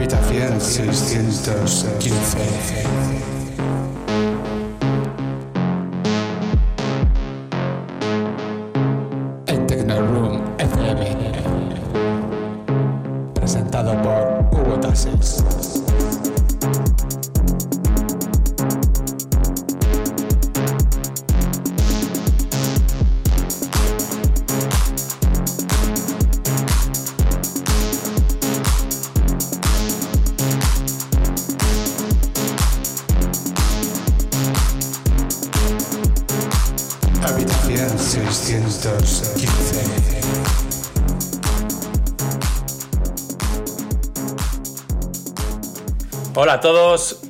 Habitación 615. El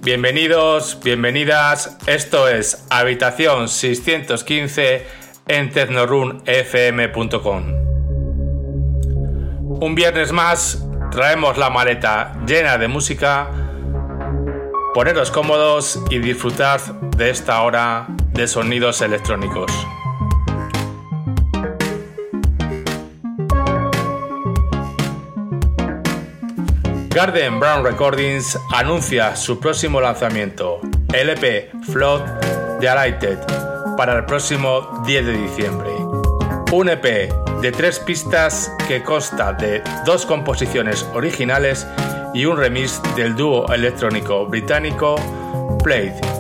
bienvenidos, bienvenidas. Esto es Habitación 615 en tecnorunfm.com. Un viernes más traemos la maleta llena de música. Poneros cómodos y disfrutar de esta hora de sonidos electrónicos. Garden Brown Recordings anuncia su próximo lanzamiento, LP Flood de Alighted, para el próximo 10 de diciembre. Un EP de tres pistas que consta de dos composiciones originales y un remix del dúo electrónico británico Played.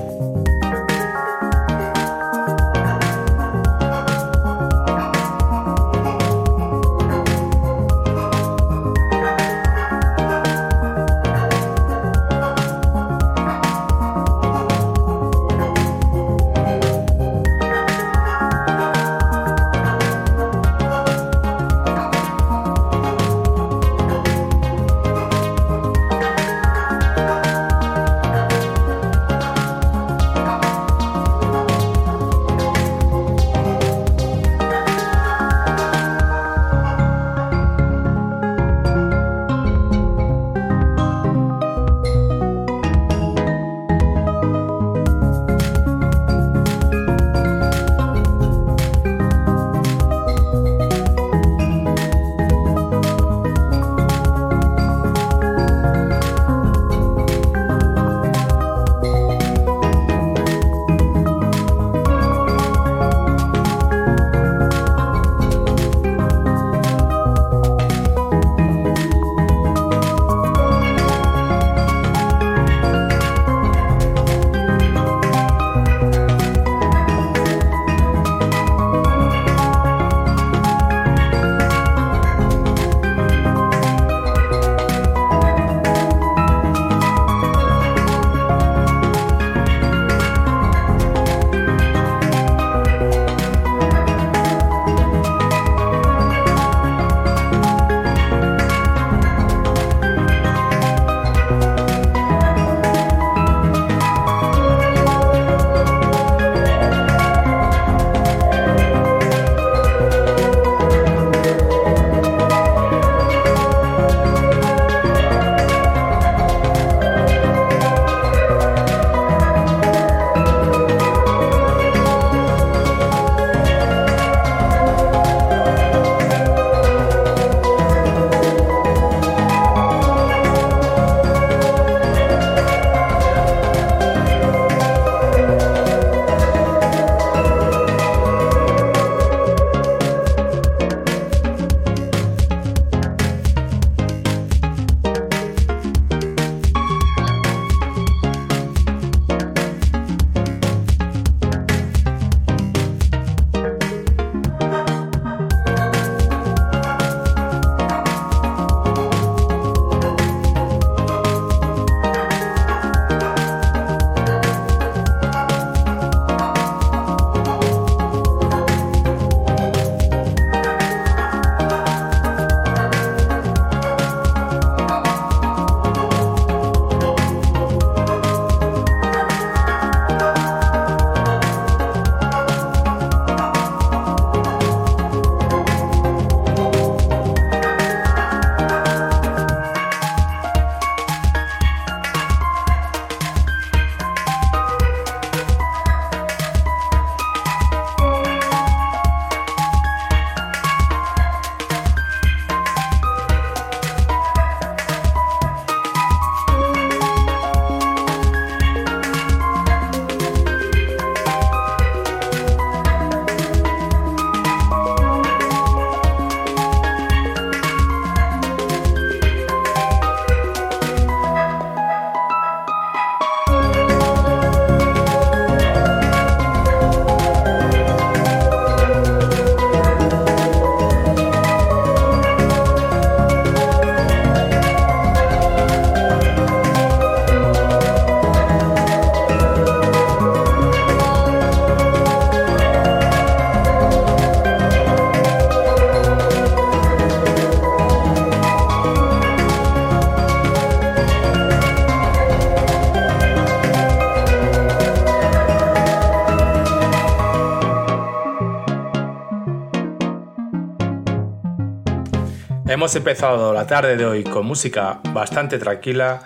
Hemos empezado la tarde de hoy con música bastante tranquila.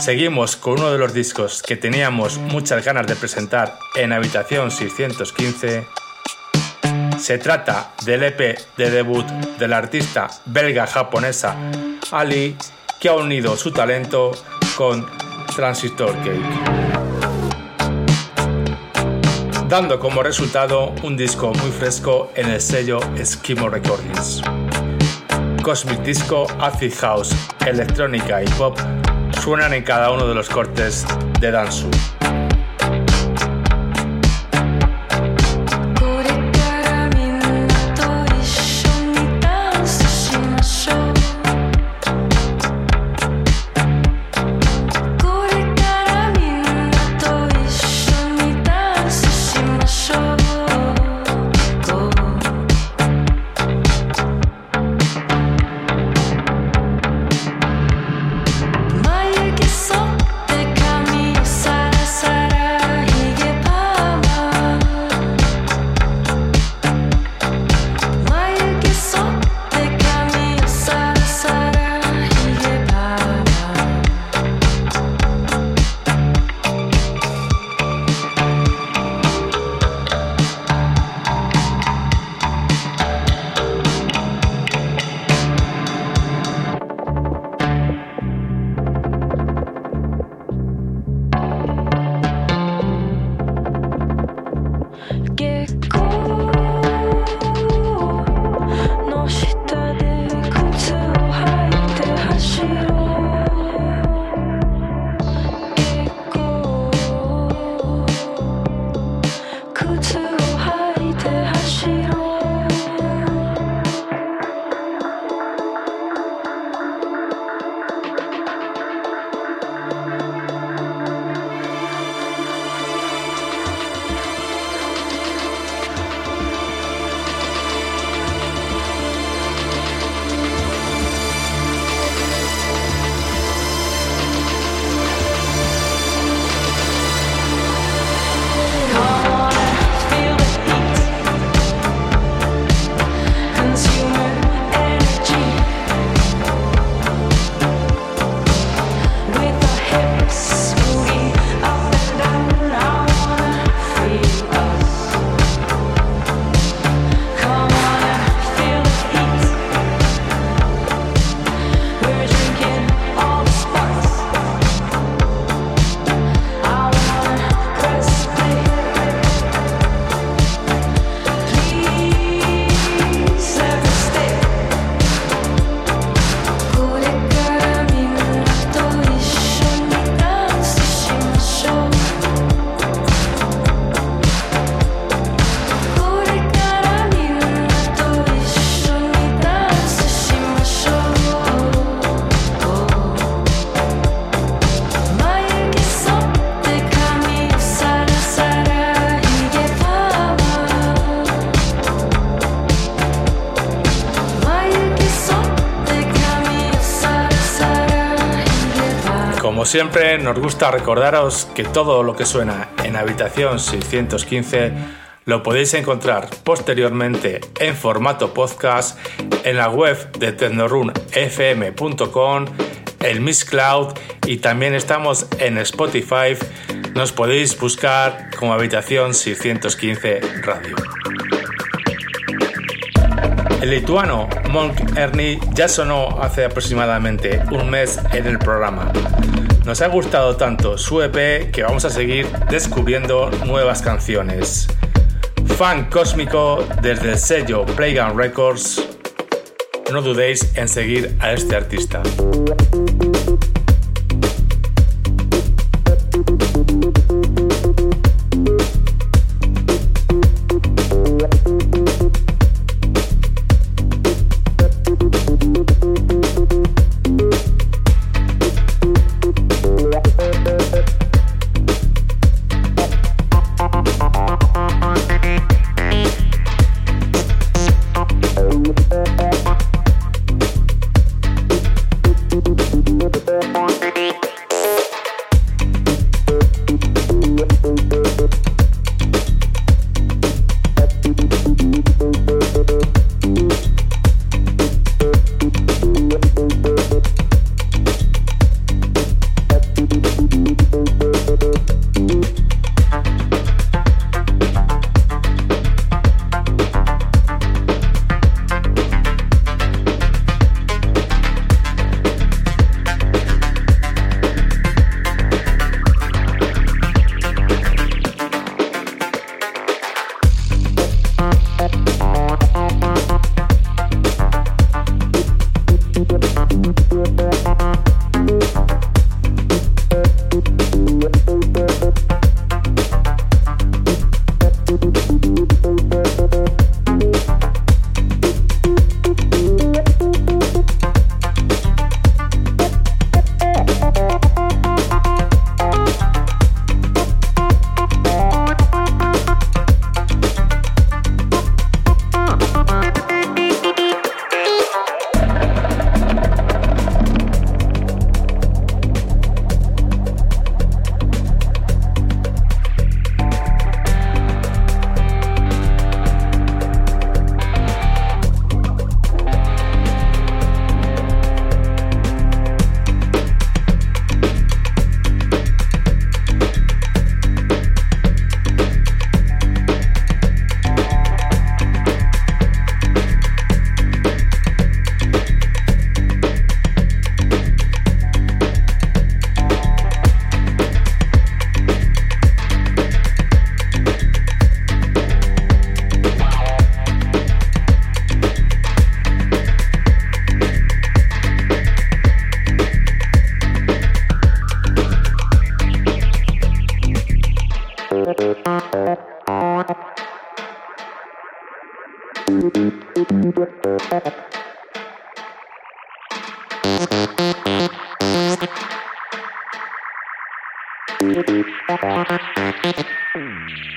Seguimos con uno de los discos que teníamos muchas ganas de presentar en Habitación 615. Se trata del EP de debut de la artista belga-japonesa Ali, que ha unido su talento con Transistor Cake dando como resultado un disco muy fresco en el sello Eskimo Recordings. Cosmic Disco, Acid House, electrónica y pop suenan en cada uno de los cortes de Dansu. Siempre, nos gusta recordaros que todo lo que suena en Habitación 615 lo podéis encontrar posteriormente en formato podcast en la web de tecnorunfm.com, el Miss Cloud y también estamos en Spotify. Nos podéis buscar como Habitación 615 Radio. El lituano Monk Ernie ya sonó hace aproximadamente un mes en el programa. Nos ha gustado tanto su EP que vamos a seguir descubriendo nuevas canciones. Fan cósmico desde el sello Playground Records. No dudéis en seguir a este artista. Thank you.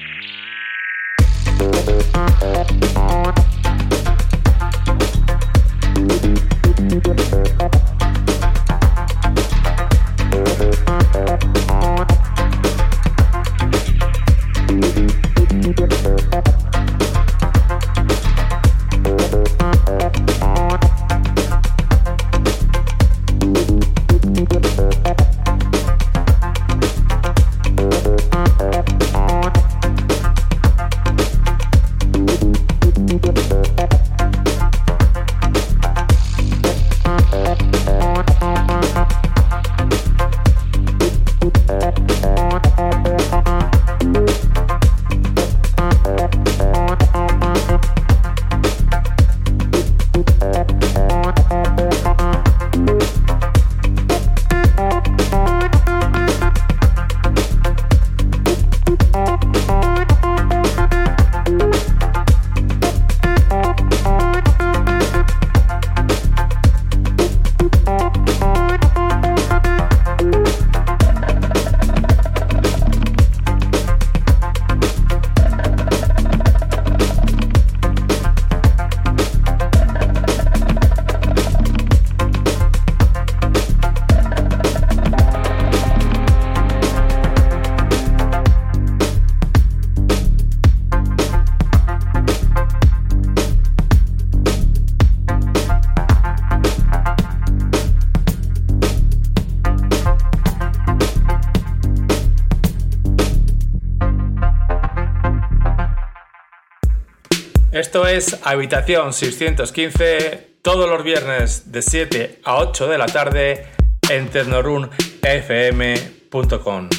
Esto es Habitación 615 todos los viernes de 7 a 8 de la tarde en tecnorunfm.com.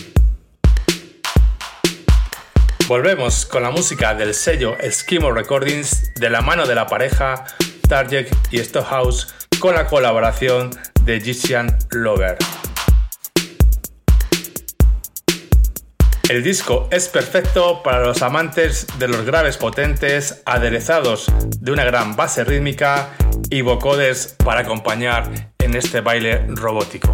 Volvemos con la música del sello Eskimo Recordings de la mano de la pareja Target y Stockhouse con la colaboración de Egyptian Lover. El disco es perfecto para los amantes de los graves potentes, aderezados de una gran base rítmica y vocoders para acompañar en este baile robótico.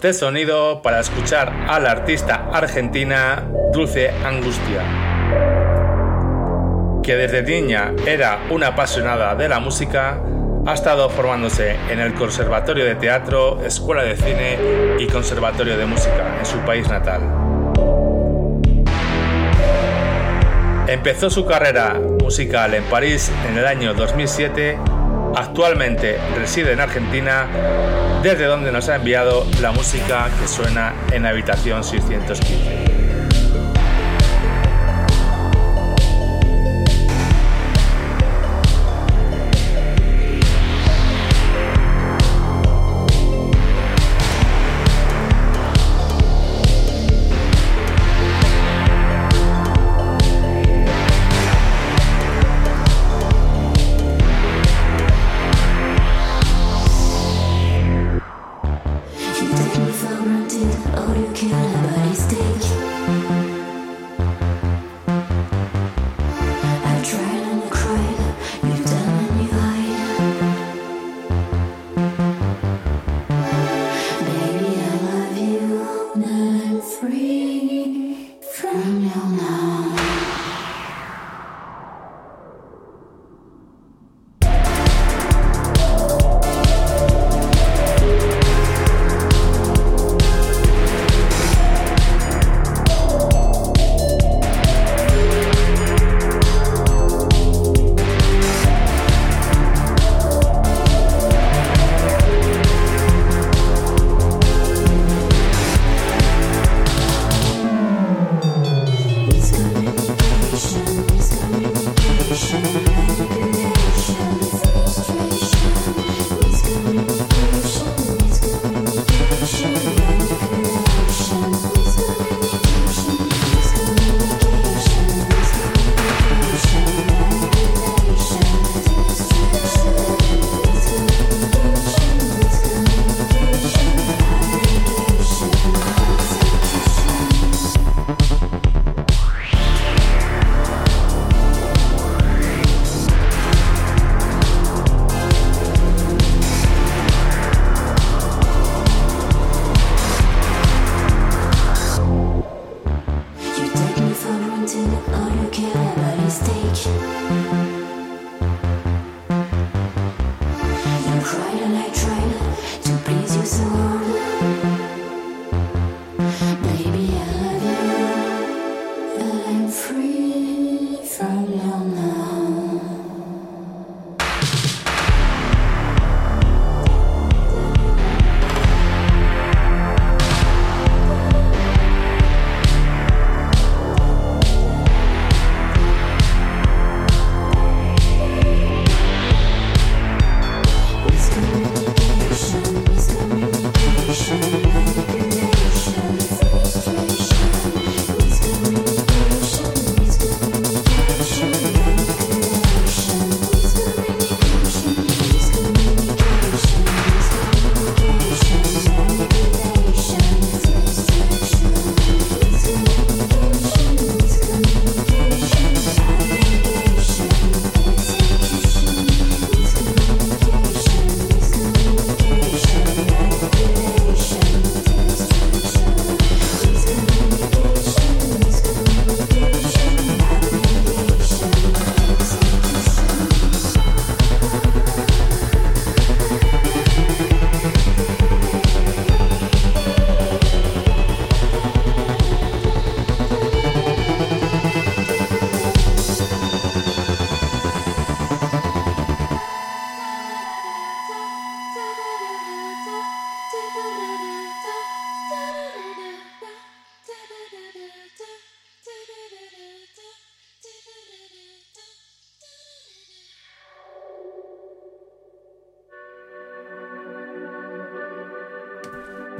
De sonido para escuchar a la artista argentina Dulce Angustia, que desde niña era una apasionada de la música, ha estado formándose en el Conservatorio de Teatro, Escuela de Cine y Conservatorio de Música en su país natal. Empezó su carrera musical en París en el año 2007 Actualmente reside en Argentina, desde donde nos ha enviado la música que suena en Habitación 615.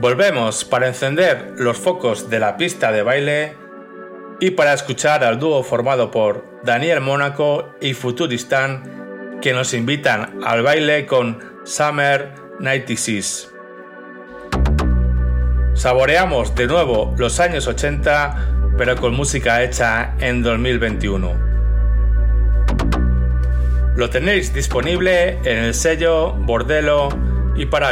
Volvemos para encender los focos de la pista de baile y para escuchar al dúo formado por Daniel Mónaco y Futuristan que nos invitan al baile con Summer 96. Saboreamos de nuevo los años 80 pero con música hecha en 2021. Lo tenéis disponible en el sello Bordelo y para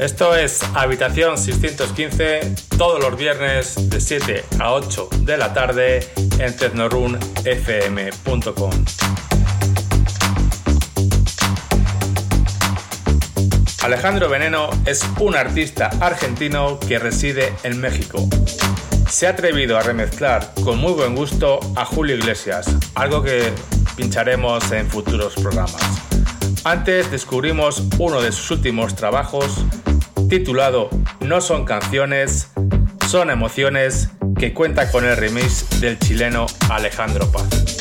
Esto es Habitación 615 todos los viernes de 7 a 8 de la tarde en tecnorunfm.com. Alejandro Veneno es un artista argentino que reside en México. Se ha atrevido a remezclar con muy buen gusto a Julio Iglesias, algo que pincharemos en futuros programas. Antes descubrimos uno de sus últimos trabajos titulado No son canciones, son emociones que cuenta con el remix del chileno Alejandro Paz.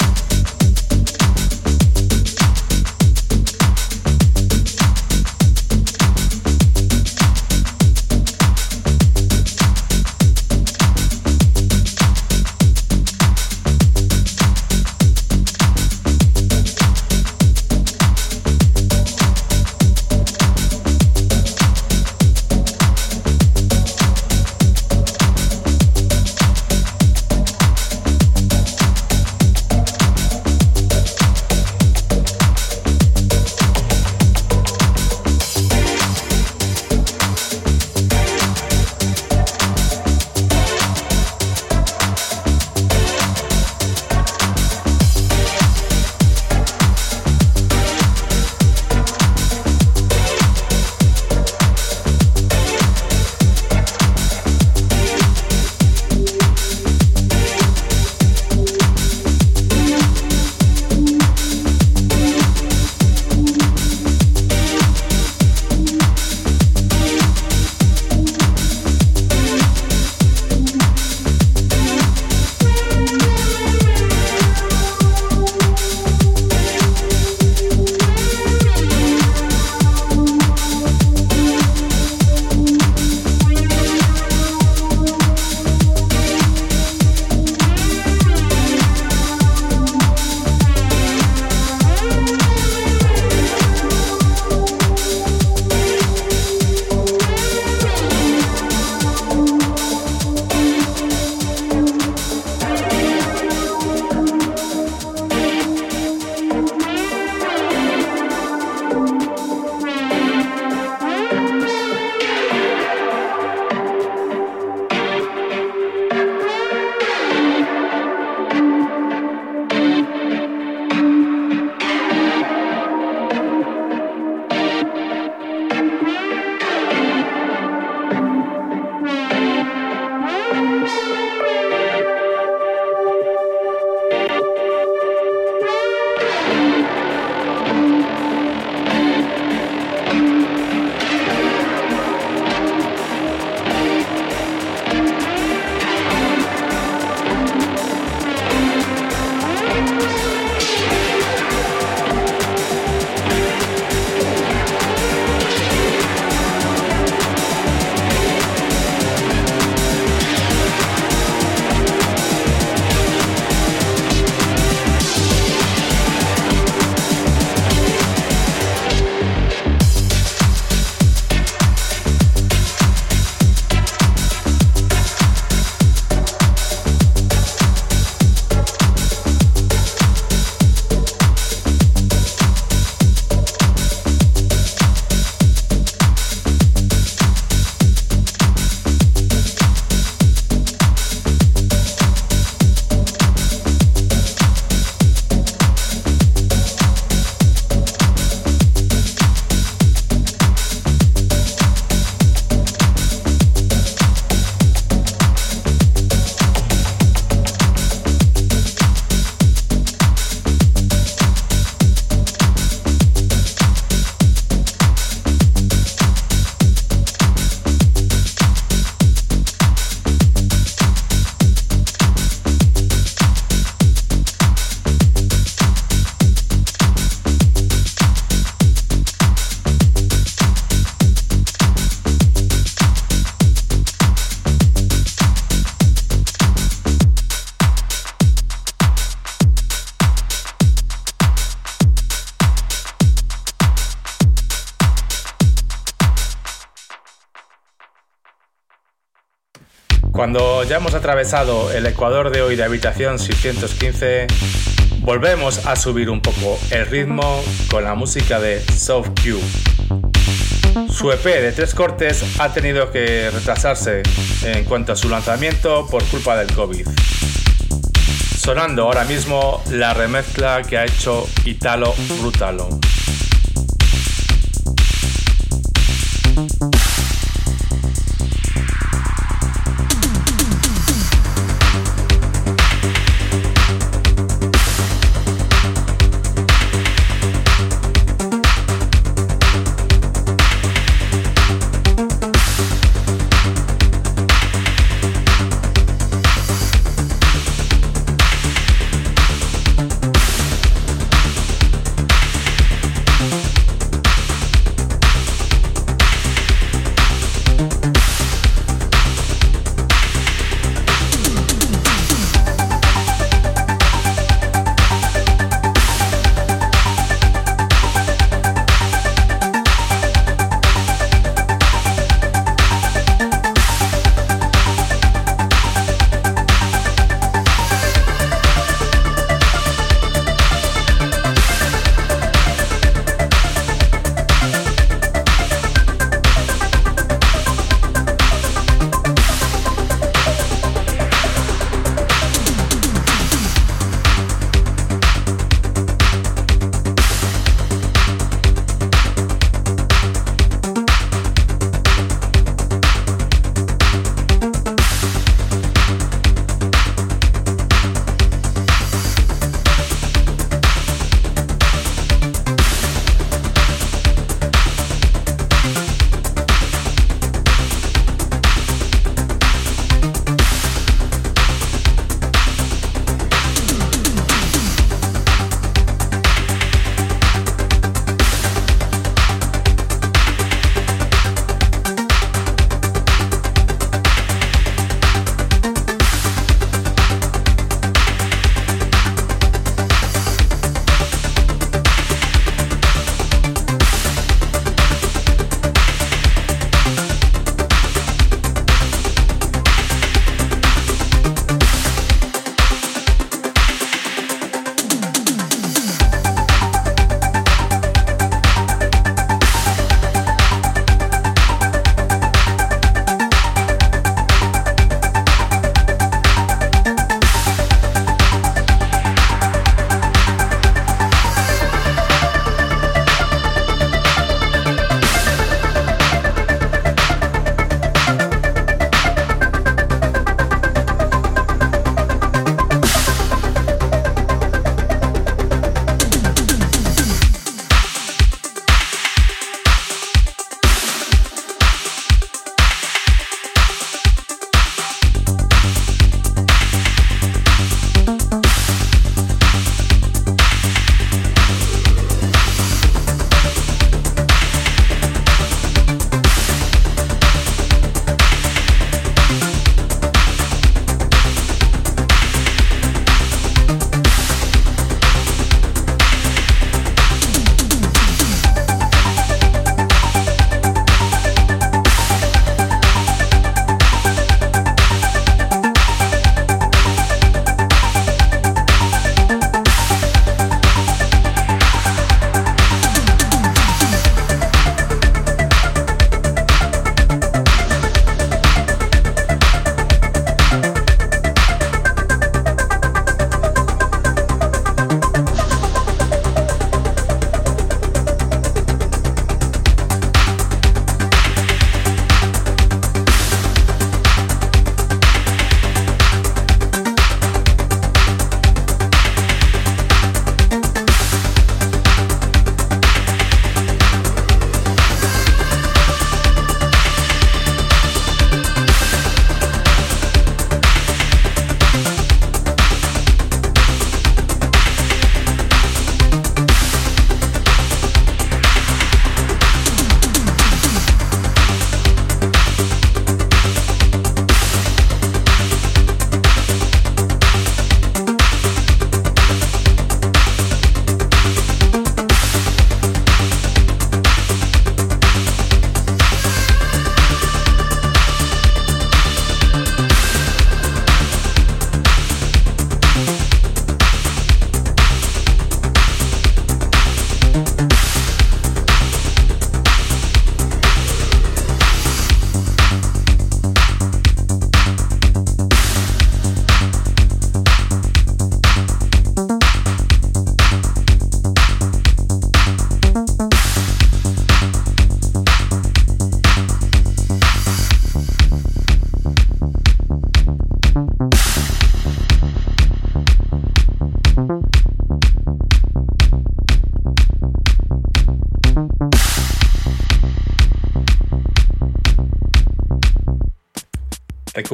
Hemos atravesado el ecuador de hoy de habitación 615, volvemos a subir un poco el ritmo con la música de Soft Cube. Su EP de tres cortes ha tenido que retrasarse en cuanto a su lanzamiento por culpa del COVID. Sonando ahora mismo la remezcla que ha hecho Italo Brutalo.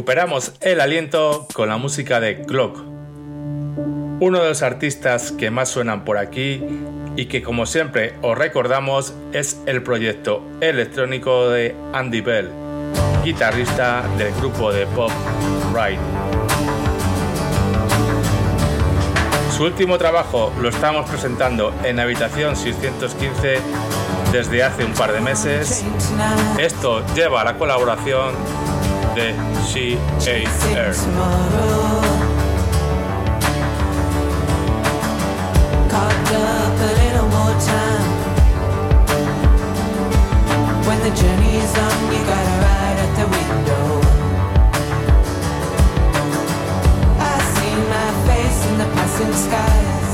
Recuperamos el aliento con la música de Clock, uno de los artistas que más suenan por aquí y que como siempre os recordamos es el proyecto electrónico de Andy Bell, guitarrista del grupo de pop Ride. Su último trabajo lo estamos presentando en Habitación 615 desde hace un par de meses. Esto lleva a la colaboración de She Ate When the journey is on, you gotta ride at the window. I see my face in the passing skies.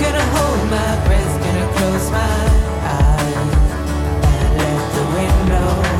Gonna hold my breath, gonna close my eyes and let the window be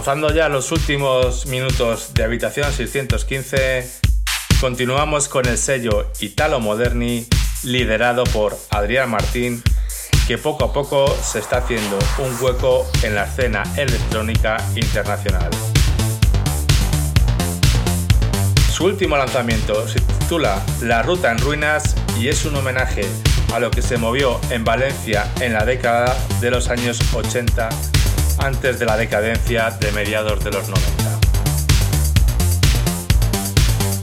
Rozando ya los últimos minutos de Habitación 615, continuamos con el sello Italo Moderni liderado por Adrián Martín, que poco a poco se está haciendo un hueco en la escena electrónica internacional. Su último lanzamiento se titula La Ruta en Ruinas y es un homenaje a lo que se movió en Valencia en la década de los años 80 antes de la decadencia de mediados de los 90.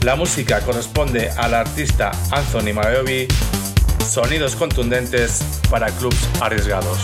La música corresponde al artista Anthony Maiovi, sonidos contundentes para clubs arriesgados.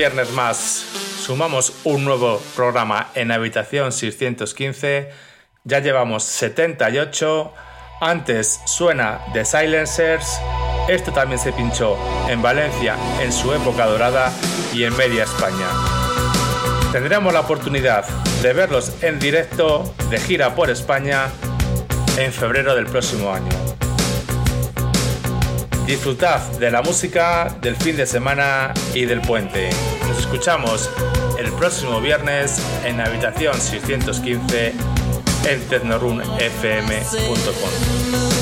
Viernes más sumamos un nuevo programa en habitación 615. Ya llevamos 78. Antes suena The Silencers. Esto también se pinchó en Valencia en su época dorada y en media España. Tendremos la oportunidad de verlos en directo de gira por España en febrero del próximo año. Disfrutad de la música del fin de semana y del puente. Nos escuchamos el próximo viernes en habitación 615 en tecnorunfm.com.